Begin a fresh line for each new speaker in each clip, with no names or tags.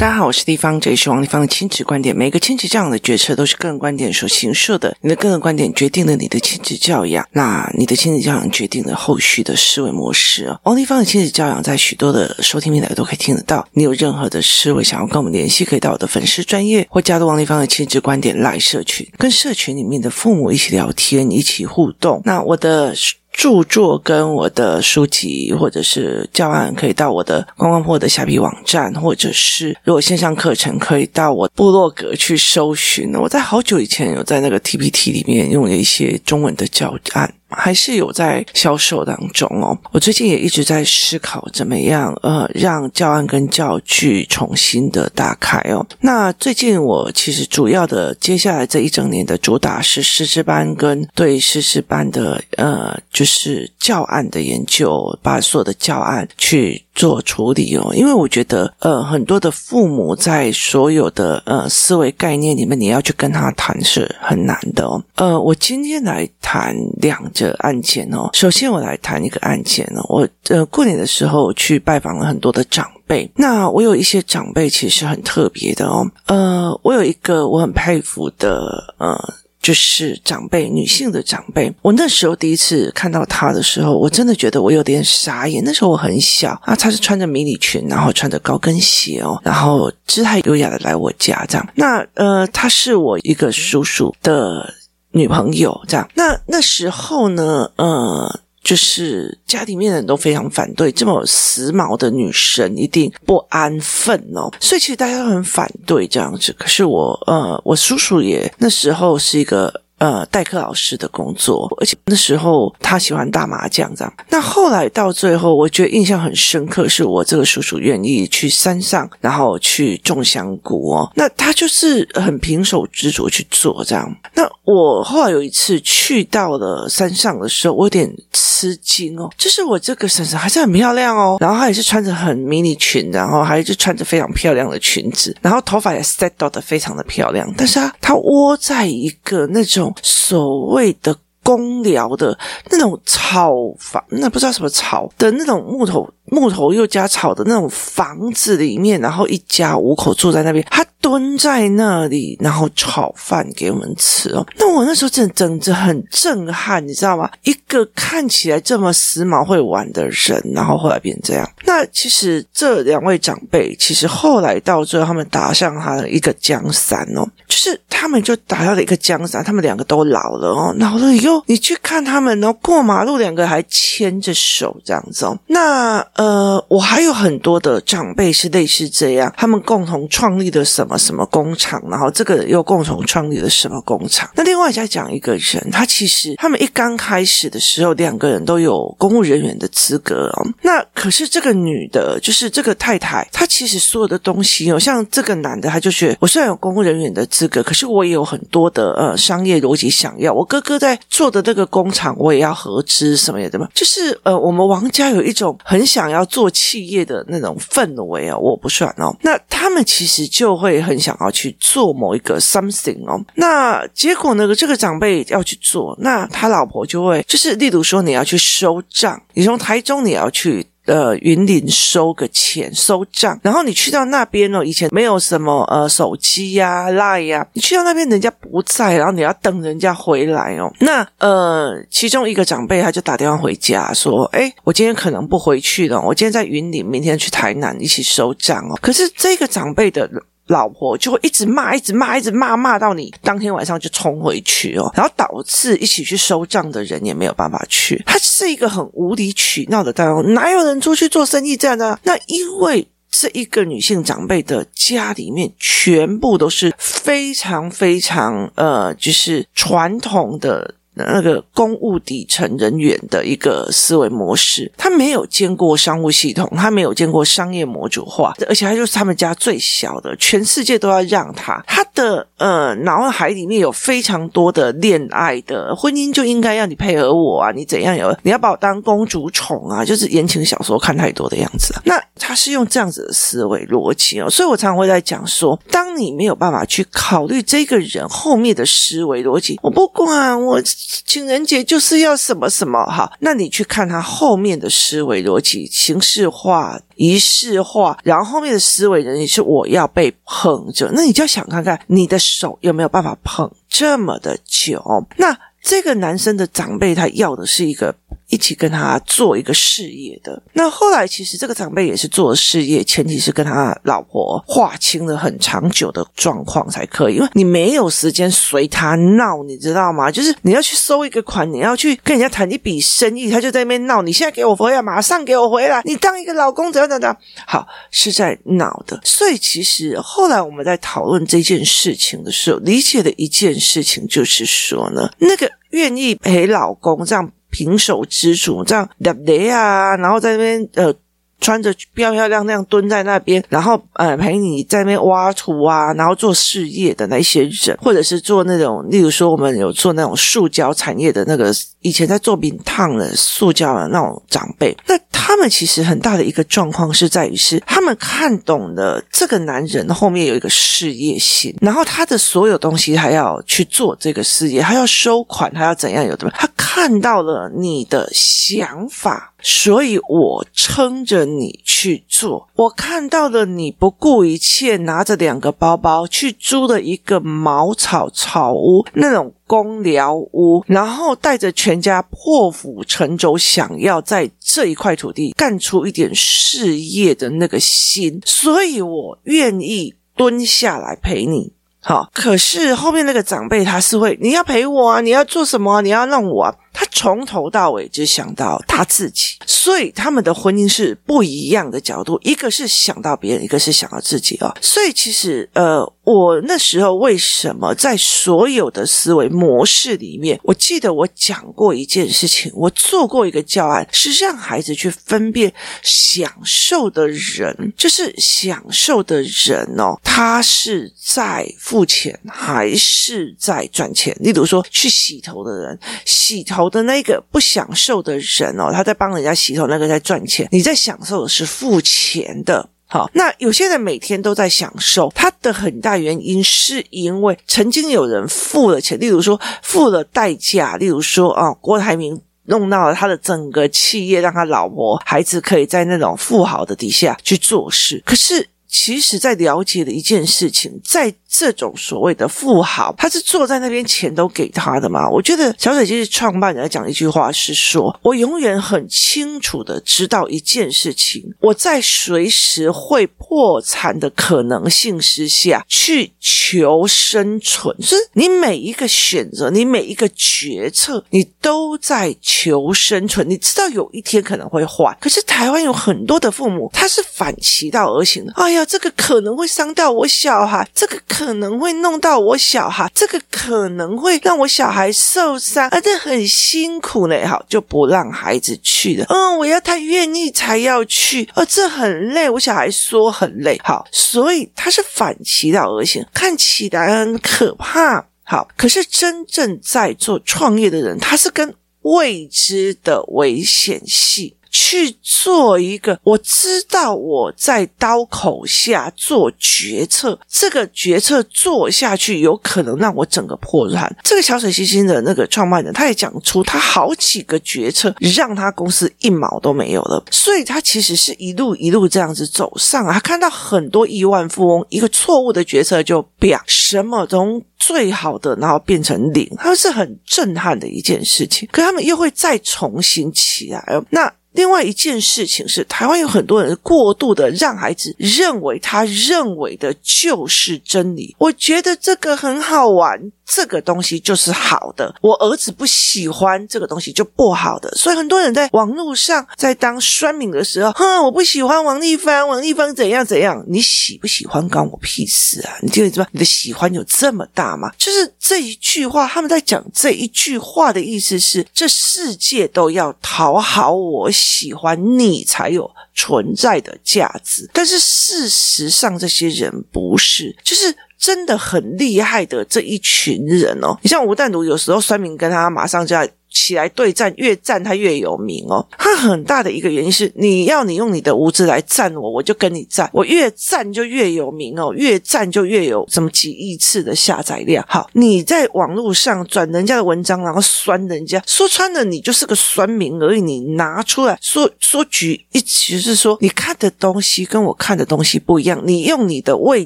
大家好，我是丽芳，这里是王丽芳的亲子观点。每个亲子教养的决策都是个人观点所形设的，你的个人观点决定了你的亲子教养，那你的亲子教养决定了后续的思维模式哦。王丽芳的亲子教养在许多的收听平台都可以听得到。你有任何的思维想要跟我们联系，可以到我的粉丝专业或加入王丽芳的亲子观点来社群，跟社群里面的父母一起聊天，一起互动。那我的。著作跟我的书籍或者是教案，可以到我的观光破的虾皮网站，或者是如果线上课程，可以到我部落格去搜寻。我在好久以前有在那个 TPT 里面用了一些中文的教案。还是有在销售当中哦。我最近也一直在思考怎么样呃，让教案跟教具重新的打开哦。那最近我其实主要的接下来这一整年的主打是师资班跟对师资班的呃，就是教案的研究，把所有的教案去。做处理哦，因为我觉得，呃，很多的父母在所有的呃思维概念里面，你要去跟他谈是很难的哦。呃，我今天来谈两个案件哦。首先，我来谈一个案件哦。我呃过年的时候去拜访了很多的长辈，那我有一些长辈其实很特别的哦。呃，我有一个我很佩服的呃。就是长辈，女性的长辈。我那时候第一次看到她的时候，我真的觉得我有点傻眼。那时候我很小啊，她是穿着迷你裙，然后穿着高跟鞋哦，然后姿态优雅的来我家这样。那呃，她是我一个叔叔的女朋友这样。那那时候呢，呃。就是家里面的人都非常反对这么时髦的女生一定不安分哦，所以其实大家都很反对这样子。可是我呃，我叔叔也那时候是一个。呃，代课老师的工作，而且那时候他喜欢打麻将这样。那后来到最后，我觉得印象很深刻，是我这个叔叔愿意去山上，然后去种香菇哦。那他就是很平手执着去做这样。那我后来有一次去到了山上的时候，我有点吃惊哦，就是我这个婶婶还是很漂亮哦，然后她也是穿着很迷你裙，然后还是穿着非常漂亮的裙子，然后头发也 set 到的非常的漂亮，但是她她窝在一个那种。所谓的公寮的那种草房，那不知道什么草的那种木头。木头又加草的那种房子里面，然后一家五口住在那边。他蹲在那里，然后炒饭给我们吃哦。那我那时候真的整着很震撼，你知道吗？一个看起来这么时髦会玩的人，然后后来变这样。那其实这两位长辈，其实后来到最后，他们打上他的一个江山哦，就是他们就打下了一个江山。他们两个都老了哦，老了以后，你去看他们，然后过马路，两个还牵着手这样子哦。那。呃，我还有很多的长辈是类似这样，他们共同创立的什么什么工厂，然后这个又共同创立了什么工厂。那另外再讲一个人，他其实他们一刚开始的时候，两个人都有公务人员的资格哦。那可是这个女的，就是这个太太，她其实所有的东西哦，像这个男的，他就觉得我虽然有公务人员的资格，可是我也有很多的呃商业逻辑想要。我哥哥在做的那个工厂，我也要合资什么的嘛。就是呃，我们王家有一种很想。要做企业的那种氛围哦，我不算哦。那他们其实就会很想要去做某一个 something 哦。那结果呢，这个长辈要去做，那他老婆就会就是，例如说你要去收账，你从台中你要去。呃，云林收个钱收账，然后你去到那边哦，以前没有什么呃手机呀、Line 呀、你去到那边人家不在，然后你要等人家回来哦。那呃，其中一个长辈他就打电话回家说：“哎，我今天可能不回去了，我今天在云林，明天去台南一起收账哦。”可是这个长辈的。老婆就会一直骂，一直骂，一直骂，骂到你当天晚上就冲回去哦，然后导致一起去收账的人也没有办法去。他是一个很无理取闹的大王，哪有人出去做生意这样的？那因为这一个女性长辈的家里面全部都是非常非常呃，就是传统的。那个公务底层人员的一个思维模式，他没有见过商务系统，他没有见过商业模组化，而且他就是他们家最小的，全世界都要让他。他的呃脑海里面有非常多的恋爱的婚姻，就应该要你配合我啊，你怎样有你要把我当公主宠啊，就是言情小说看太多的样子。那他是用这样子的思维逻辑哦，所以我常常会在讲说，当你没有办法去考虑这个人后面的思维逻辑，我不管我。情人节就是要什么什么哈，那你去看他后面的思维逻辑，形式化、仪式化，然后后面的思维逻辑是我要被捧着，那你就要想看看你的手有没有办法捧这么的久。那这个男生的长辈他要的是一个。一起跟他做一个事业的。那后来其实这个长辈也是做事业，前提是跟他老婆划清了很长久的状况才可以，因为你没有时间随他闹，你知道吗？就是你要去收一个款，你要去跟人家谈一笔生意，他就在那边闹，你现在给我回来，马上给我回来，你当一个老公怎样怎样怎样，好，是在闹的。所以其实后来我们在讨论这件事情的时候，理解的一件事情就是说呢，那个愿意陪老公这样。平手之主这样对不对啊？然后在那边呃。穿着漂漂亮亮蹲在那边，然后呃陪你在那边挖土啊，然后做事业的那些人，或者是做那种，例如说我们有做那种塑胶产业的那个，以前在做饼烫的塑胶的那种长辈，那他们其实很大的一个状况是在于是他们看懂了这个男人后面有一个事业心，然后他的所有东西还要去做这个事业，还要收款，他要怎样有的，他看到了你的想法。所以我撑着你去做，我看到了你不顾一切拿着两个包包去租了一个茅草草屋，那种工寮屋，然后带着全家破釜沉舟，想要在这一块土地干出一点事业的那个心，所以我愿意蹲下来陪你。好，可是后面那个长辈他是会，你要陪我啊，你要做什么，你要让我啊。他从头到尾只想到他自己，所以他们的婚姻是不一样的角度，一个是想到别人，一个是想到自己啊。所以其实，呃，我那时候为什么在所有的思维模式里面，我记得我讲过一件事情，我做过一个教案，是让孩子去分辨享受的人，就是享受的人哦，他是在付钱还是在赚钱？例如说，去洗头的人，洗头。的那个不享受的人哦，他在帮人家洗头，那个在赚钱，你在享受的是付钱的。好，那有些人每天都在享受，他的很大原因是因为曾经有人付了钱，例如说付了代价，例如说啊，郭台铭弄到了他的整个企业，让他老婆孩子可以在那种富豪的底下去做事，可是。其实，在了解的一件事情，在这种所谓的富豪，他是坐在那边，钱都给他的吗？我觉得小水晶创办人讲一句话是说：“我永远很清楚的知道一件事情，我在随时会破产的可能性之下去求生存。就是你每一个选择，你每一个决策，你都在求生存。你知道有一天可能会坏，可是台湾有很多的父母，他是反其道而行的。哎呀。”这个可能会伤到我小孩，这个可能会弄到我小孩，这个可能会让我小孩受伤，啊，这很辛苦嘞，好，就不让孩子去了。嗯，我要他愿意才要去，哦，这很累，我小孩说很累，好，所以他是反其道而行，看起来很可怕，好，可是真正在做创业的人，他是跟未知的危险性。去做一个，我知道我在刀口下做决策，这个决策做下去有可能让我整个破产。这个小水星星的那个创办人，他也讲出他好几个决策让他公司一毛都没有了，所以他其实是一路一路这样子走上啊。他看到很多亿万富翁一个错误的决策就变什么从最好的然后变成零，他是很震撼的一件事情。可他们又会再重新起来，那。另外一件事情是，台湾有很多人过度的让孩子认为他认为的就是真理。我觉得这个很好玩。这个东西就是好的，我儿子不喜欢这个东西就不好的，所以很多人在网络上在当酸民的时候，哼，我不喜欢王丽芳，王丽芳怎样怎样，你喜不喜欢关我屁事啊？你觉得你的喜欢有这么大吗？就是这一句话，他们在讲这一句话的意思是，这世界都要讨好我喜欢你才有存在的价值，但是事实上这些人不是，就是。真的很厉害的这一群人哦，你像吴淡如，有时候酸明跟他马上就要起来对战，越战他越有名哦。他很大的一个原因是，你要你用你的无知来战我，我就跟你战，我越战就越有名哦，越战就越有什么几亿次的下载量。好，你在网络上转人家的文章，然后酸人家，说穿了你就是个酸民而已。你拿出来说说举一，其实是说你看的东西跟我看的东西不一样，你用你的位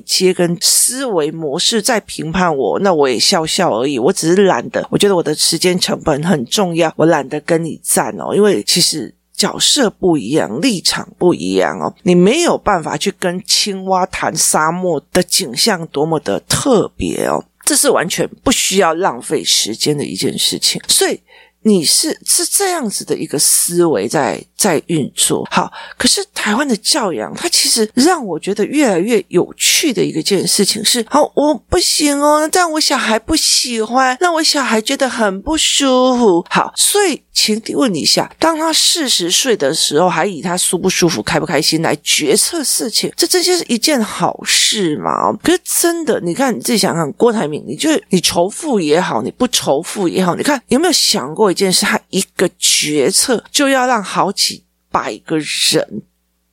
阶跟思维模式在评判我，那我也笑笑而已。我只是懒得，我觉得我的时间成本很重要，我懒得跟你赞哦，因为其实角色不一样，立场不一样哦，你没有办法去跟青蛙谈沙漠的景象多么的特别哦，这是完全不需要浪费时间的一件事情，所以。你是是这样子的一个思维在在运作，好，可是台湾的教养，它其实让我觉得越来越有趣的一个件事情是，好，我不行哦，但我小孩不喜欢，让我小孩觉得很不舒服，好，所以请问你一下，当他四十岁的时候，还以他舒不舒服、开不开心来决策事情，这这些是一件好事吗？可是真的，你看你自己想想，郭台铭，你就你仇富也好，你不仇富也好，你看有没有想过？一件事，他一个决策就要让好几百个人，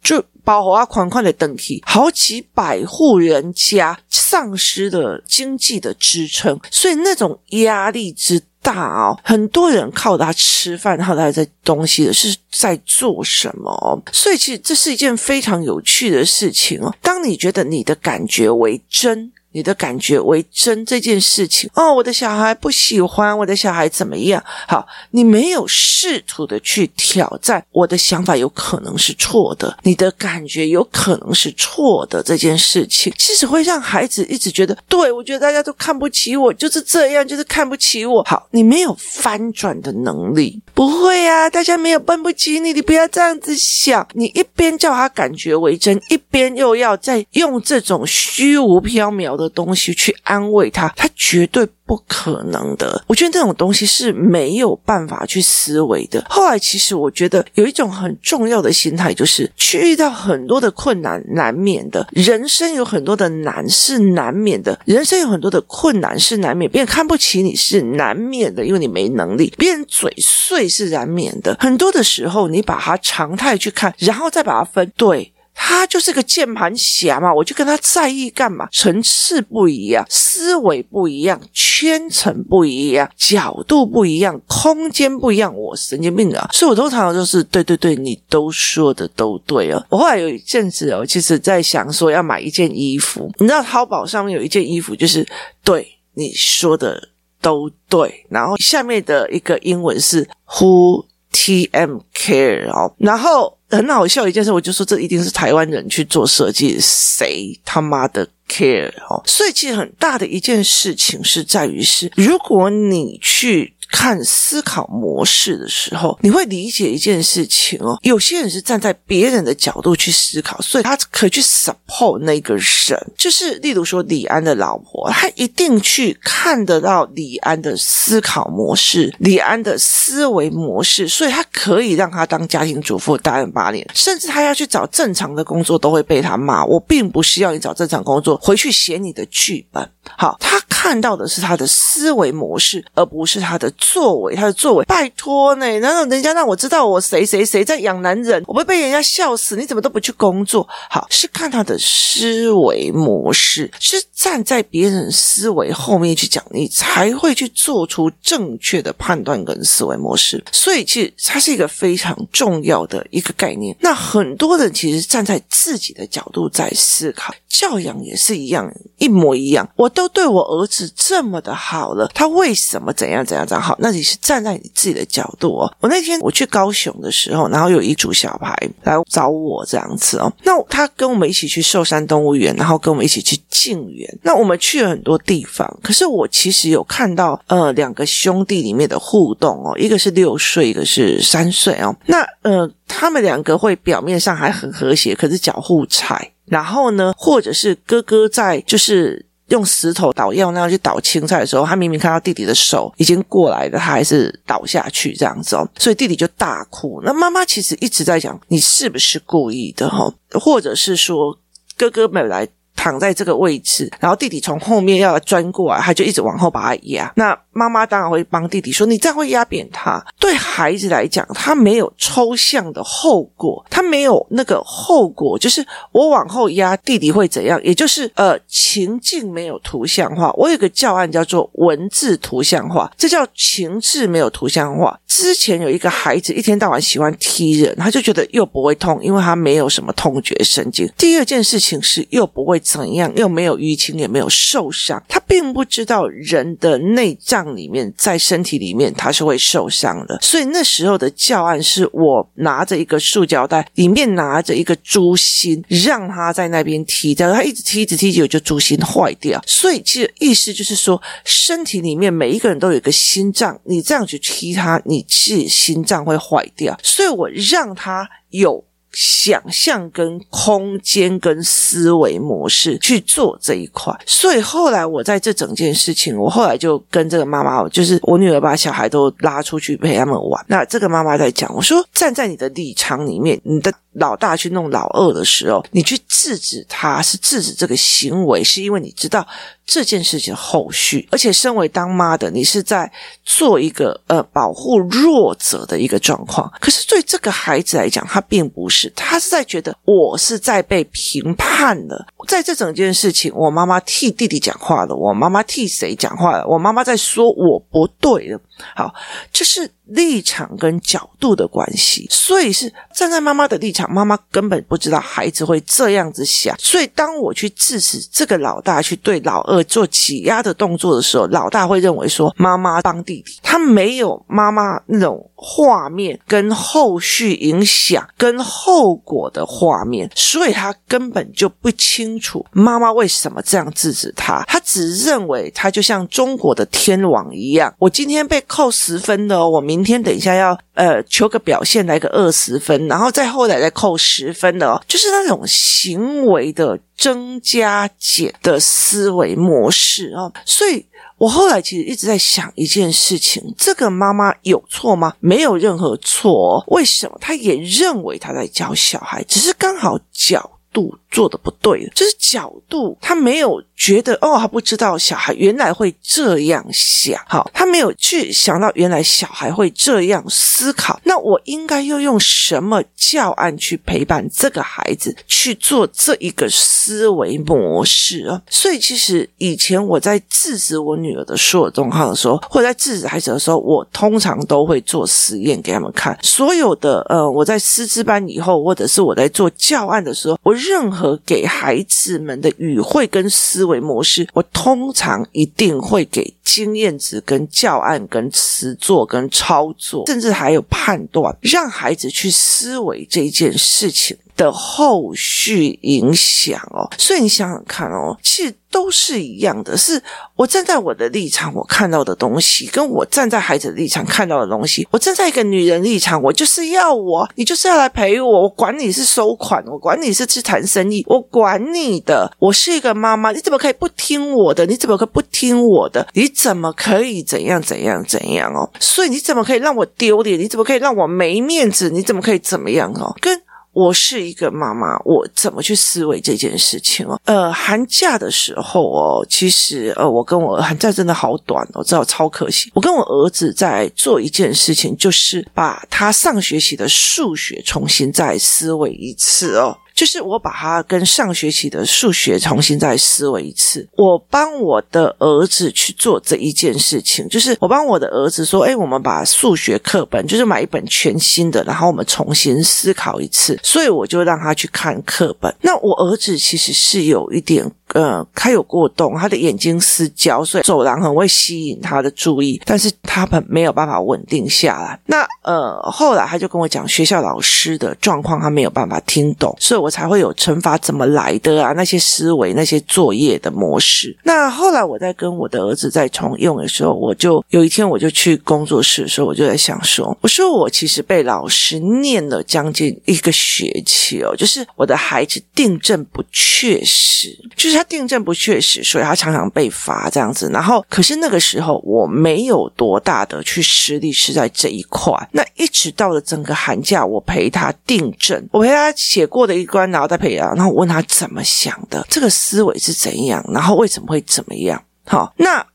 就包括啊款款的登记，好几百户人家丧失了经济的支撑，所以那种压力之大哦，很多人靠他吃饭，靠他在东西的是在做什么？所以其实这是一件非常有趣的事情哦。当你觉得你的感觉为真。你的感觉为真这件事情哦，我的小孩不喜欢，我的小孩怎么样？好，你没有试图的去挑战，我的想法有可能是错的，你的感觉有可能是错的这件事情，其实会让孩子一直觉得，对，我觉得大家都看不起我，就是这样，就是看不起我。好，你没有翻转的能力，不会啊，大家没有看不起你，你不要这样子想。你一边叫他感觉为真，一边又要再用这种虚无缥缈的。的东西去安慰他，他绝对不可能的。我觉得这种东西是没有办法去思维的。后来，其实我觉得有一种很重要的心态，就是去遇到很多的困难，难免的。人生有很多的难是难免的，人生有很多的困难是难免。别人看不起你是难免的，因为你没能力；别人嘴碎是难免的。很多的时候，你把它常态去看，然后再把它分对。他就是个键盘侠嘛，我就跟他在意干嘛？层次不一样，思维不一样，圈层不一样，角度不一样，空间不一样，我神经病啊！所以我通常就是对对对，你都说的都对哦。我后来有一阵子哦，其实在想说要买一件衣服，你知道淘宝上面有一件衣服，就是对你说的都对，然后下面的一个英文是 Who TM Care 哦，然后。很好笑一件事，我就说这一定是台湾人去做设计，谁他妈的 care 哦？所以其实很大的一件事情是在于是，如果你去。看思考模式的时候，你会理解一件事情哦。有些人是站在别人的角度去思考，所以他可以去 support 那个人。就是例如说李安的老婆，他一定去看得到李安的思考模式、李安的思维模式，所以他可以让他当家庭主妇待八年，甚至他要去找正常的工作都会被他骂。我并不需要你找正常工作，回去写你的剧本。好，他看到的是他的思维模式，而不是他的。作为他的作为，拜托呢？难道人家让我知道我谁谁谁在养男人，我会被人家笑死？你怎么都不去工作？好，是看他的思维模式，是站在别人思维后面去讲，你才会去做出正确的判断跟思维模式。所以，其实它是一个非常重要的一个概念。那很多人其实站在自己的角度在思考，教养也是一样，一模一样。我都对我儿子这么的好了，他为什么怎样怎样怎样好？那你是站在你自己的角度哦。我那天我去高雄的时候，然后有一组小孩来找我这样子哦。那他跟我们一起去寿山动物园，然后跟我们一起去静园。那我们去了很多地方，可是我其实有看到呃两个兄弟里面的互动哦，一个是六岁，一个是三岁哦。那呃他们两个会表面上还很和谐，可是脚互踩。然后呢，或者是哥哥在就是。用石头捣药那样去捣青菜的时候，他明明看到弟弟的手已经过来了，他还是倒下去这样子哦，所以弟弟就大哭。那妈妈其实一直在讲，你是不是故意的？哈，或者是说哥哥没来。躺在这个位置，然后弟弟从后面要钻过来，他就一直往后把他压。那妈妈当然会帮弟弟说：“你这样会压扁他。”对孩子来讲，他没有抽象的后果，他没有那个后果，就是我往后压弟弟会怎样？也就是呃，情境没有图像化。我有个教案叫做文字图像化，这叫情志没有图像化。之前有一个孩子一天到晚喜欢踢人，他就觉得又不会痛，因为他没有什么痛觉神经。第二件事情是又不会怎样，又没有淤青，也没有受伤。他并不知道人的内脏里面在身体里面他是会受伤的，所以那时候的教案是我拿着一个塑胶袋，里面拿着一个猪心，让他在那边踢，但是他一直踢，一直踢，就就猪心坏掉。所以其实意思就是说，身体里面每一个人都有一个心脏，你这样去踢他，你是心脏会坏掉。所以我让他有。想象跟空间跟思维模式去做这一块，所以后来我在这整件事情，我后来就跟这个妈妈，就是我女儿把小孩都拉出去陪他们玩。那这个妈妈在讲，我说站在你的立场里面，你的老大去弄老二的时候，你去制止他是制止这个行为，是因为你知道这件事情后续，而且身为当妈的，你是在做一个呃保护弱者的一个状况。可是对这个孩子来讲，他并不是。他是在觉得我是在被评判的，在这整件事情，我妈妈替弟弟讲话了，我妈妈替谁讲话了？我妈妈在说我不对了。好，这是立场跟角度的关系，所以是站在妈妈的立场，妈妈根本不知道孩子会这样子想，所以当我去制止这个老大去对老二做挤压的动作的时候，老大会认为说妈妈帮弟弟，他没有妈妈那种画面跟后续影响跟后果的画面，所以他根本就不清楚妈妈为什么这样制止他，他只认为他就像中国的天网一样，我今天被。扣十分的，我明天等一下要呃求个表现来个二十分，然后再后来再扣十分的哦，就是那种行为的增加减的思维模式哦。所以我后来其实一直在想一件事情：这个妈妈有错吗？没有任何错。为什么？她也认为她在教小孩，只是刚好角度做的不对，就是角度，他没有。觉得哦，他不知道小孩原来会这样想，好，他没有去想到原来小孩会这样思考。那我应该要用什么教案去陪伴这个孩子去做这一个思维模式啊？所以其实以前我在制止我女儿的所有状况的时候，或者在制止孩子的时候，我通常都会做实验给他们看。所有的呃，我在师资班以后，或者是我在做教案的时候，我任何和给孩子们的语汇跟思维。模式，我通常一定会给经验值、跟教案、跟词作、跟操作，甚至还有判断，让孩子去思维这件事情的后续影响哦。所以你想想看哦，其实。都是一样的，是我站在我的立场，我看到的东西，跟我站在孩子的立场看到的东西。我站在一个女人立场，我就是要我，你就是要来陪我，我管你是收款，我管你是去谈生意，我管你的。我是一个妈妈，你怎么可以不听我的？你怎么可以不听我的？你怎么可以怎样怎样怎样哦？所以你怎么可以让我丢脸？你怎么可以让我没面子？你怎么可以怎么样哦？跟。我是一个妈妈，我怎么去思维这件事情哦？呃，寒假的时候哦，其实呃，我跟我寒假真的好短哦，我知道超可惜。我跟我儿子在做一件事情，就是把他上学期的数学重新再思维一次哦。就是我把他跟上学期的数学重新再思维一次，我帮我的儿子去做这一件事情，就是我帮我的儿子说：“哎，我们把数学课本，就是买一本全新的，然后我们重新思考一次。”所以我就让他去看课本。那我儿子其实是有一点。呃，他有过动，他的眼睛失焦，所以走廊很会吸引他的注意，但是他很没有办法稳定下来。那呃，后来他就跟我讲学校老师的状况，他没有办法听懂，所以我才会有惩罚怎么来的啊，那些思维、那些作业的模式。那后来我在跟我的儿子在重用的时候，我就有一天我就去工作室的时候，我就在想说，我说我其实被老师念了将近一个学期哦，就是我的孩子订正不确实，就是。他订正不确实，所以他常常被罚这样子。然后，可是那个时候我没有多大的去实力是在这一块。那一直到了整个寒假，我陪他订正，我陪他写过的一关，然后再陪他，然后问他怎么想的，这个思维是怎样，然后为什么会怎么样？好，那。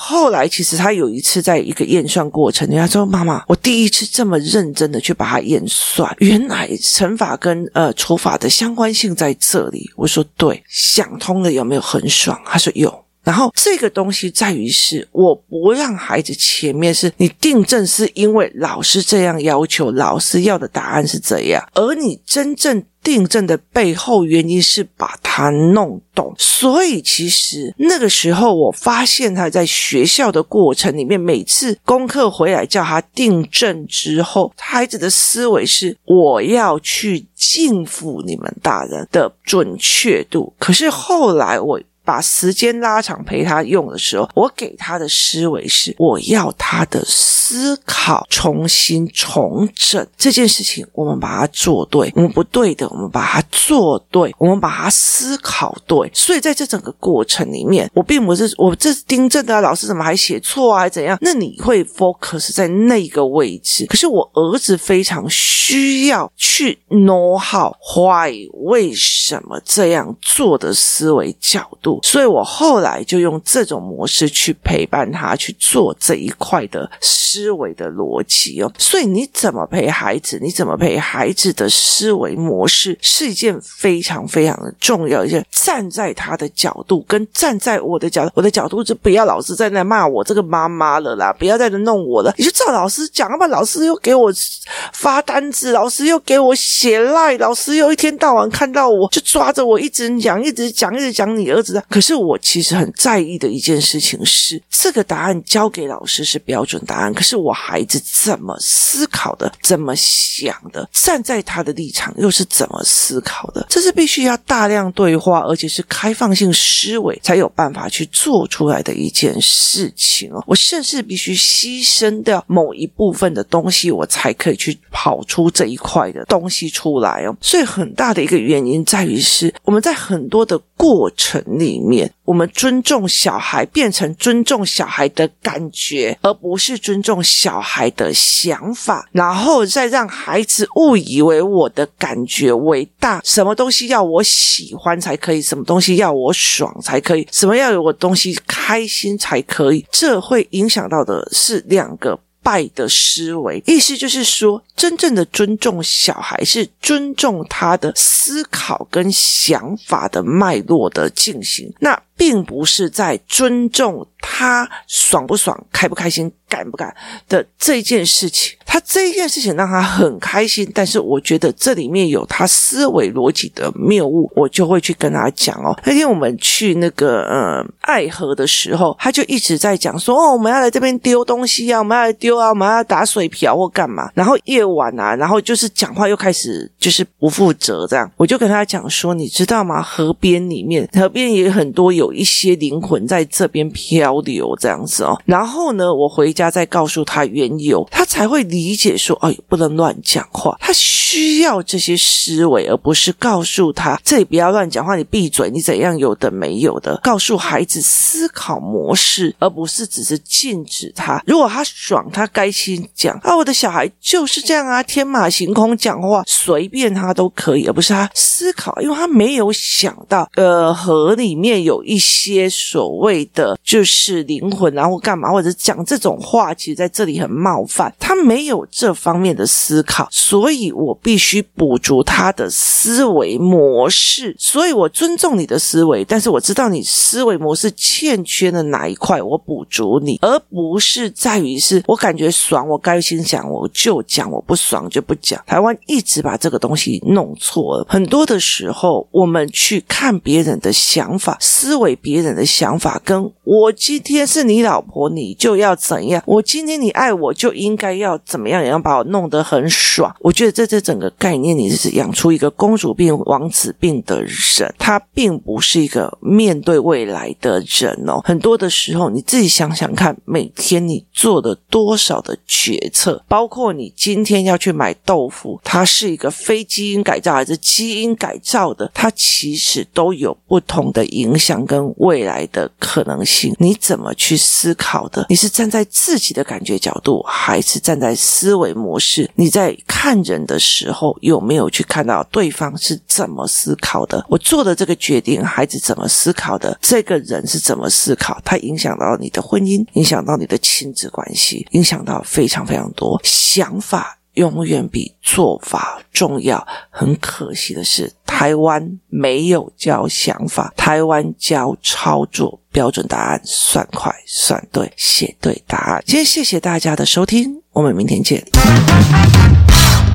后来，其实他有一次在一个验算过程，他说：“妈妈，我第一次这么认真的去把它验算，原来乘法跟呃除法的相关性在这里。”我说：“对，想通了，有没有很爽？”他说：“有。”然后这个东西在于是，我不让孩子前面是你订正，是因为老师这样要求，老师要的答案是这样，而你真正。订正的背后原因是把他弄懂，所以其实那个时候我发现他在学校的过程里面，每次功课回来叫他订正之后，孩子的思维是我要去敬服你们大人的准确度。可是后来我。把时间拉长陪他用的时候，我给他的思维是：我要他的思考重新重整这件事情。我们把它做对，我们不对的，我们把它做对，我们把它思考对。所以在这整个过程里面，我并不是我这是订正的，老师怎么还写错啊？还怎样？那你会 focus 在那个位置。可是我儿子非常需要去 know how why 为什么这样做的思维角度。所以我后来就用这种模式去陪伴他去做这一块的思维的逻辑哦。所以你怎么陪孩子？你怎么陪孩子的思维模式是一件非常非常的重要一件。站在他的角度，跟站在我的角度，我的角度就不要老是在那骂我这个妈妈了啦，不要在那弄我了。你就照老师讲，要不然老师又给我发单子，老师又给我写赖，老师又一天到晚看到我就抓着我一直讲，一直讲，一直讲你儿子可是我其实很在意的一件事情是，这个答案交给老师是标准答案，可是我孩子怎么思考的，怎么想的，站在他的立场又是怎么思考的，这是必须要大量对话，而且是开放性思维才有办法去做出来的一件事情哦。我甚至必须牺牲掉某一部分的东西，我才可以去跑出这一块的东西出来哦。所以很大的一个原因在于是，我们在很多的过程里里。面，我们尊重小孩，变成尊重小孩的感觉，而不是尊重小孩的想法，然后再让孩子误以为我的感觉为大，什么东西要我喜欢才可以，什么东西要我爽才可以，什么要有我东西开心才可以，这会影响到的是两个。拜的思维，意思就是说，真正的尊重小孩是尊重他的思考跟想法的脉络的进行，那并不是在尊重他爽不爽、开不开心。敢不敢的这件事情，他这一件事情让他很开心，但是我觉得这里面有他思维逻辑的谬误，我就会去跟他讲哦。那天我们去那个呃爱河的时候，他就一直在讲说哦，我们要来这边丢东西啊，我们要来丢啊，我们要打水漂或干嘛。然后夜晚啊，然后就是讲话又开始就是不负责这样，我就跟他讲说，你知道吗？河边里面，河边也很多有一些灵魂在这边漂流这样子哦。然后呢，我回。家再告诉他缘由，他才会理解说：“哎，不能乱讲话。”他需要这些思维，而不是告诉他：“这里不要乱讲话，你闭嘴，你怎样有的没有的。”告诉孩子思考模式，而不是只是禁止他。如果他爽，他开心讲啊，我的小孩就是这样啊，天马行空讲话，随便他都可以，而不是他思考，因为他没有想到，呃，河里面有一些所谓的就是灵魂啊，或干嘛，或者讲这种。话其实在这里很冒犯，他没有这方面的思考，所以我必须补足他的思维模式。所以我尊重你的思维，但是我知道你思维模式欠缺的哪一块，我补足你，而不是在于是我感觉爽，我开心讲我就讲，我不爽就不讲。台湾一直把这个东西弄错了，很多的时候我们去看别人的想法、思维为别人的想法，跟我今天是你老婆，你就要怎样？我今天你爱我，就应该要怎么样？也要把我弄得很爽。我觉得在这整个概念里，是养出一个公主病、王子病的人，他并不是一个面对未来的人哦。很多的时候，你自己想想看，每天你做了多少的决策，包括你今天要去买豆腐，它是一个非基因改造还是基因改造的，它其实都有不同的影响跟未来的可能性。你怎么去思考的？你是站在自己的感觉角度，还是站在思维模式？你在看人的时候，有没有去看到对方是怎么思考的？我做的这个决定，孩子怎么思考的？这个人是怎么思考？它影响到你的婚姻，影响到你的亲子关系，影响到非常非常多想法。永远比做法重要。很可惜的是，台湾没有教想法，台湾教操作。标准答案，算快、算对、写对答案。今天谢谢大家的收听，我们明天见。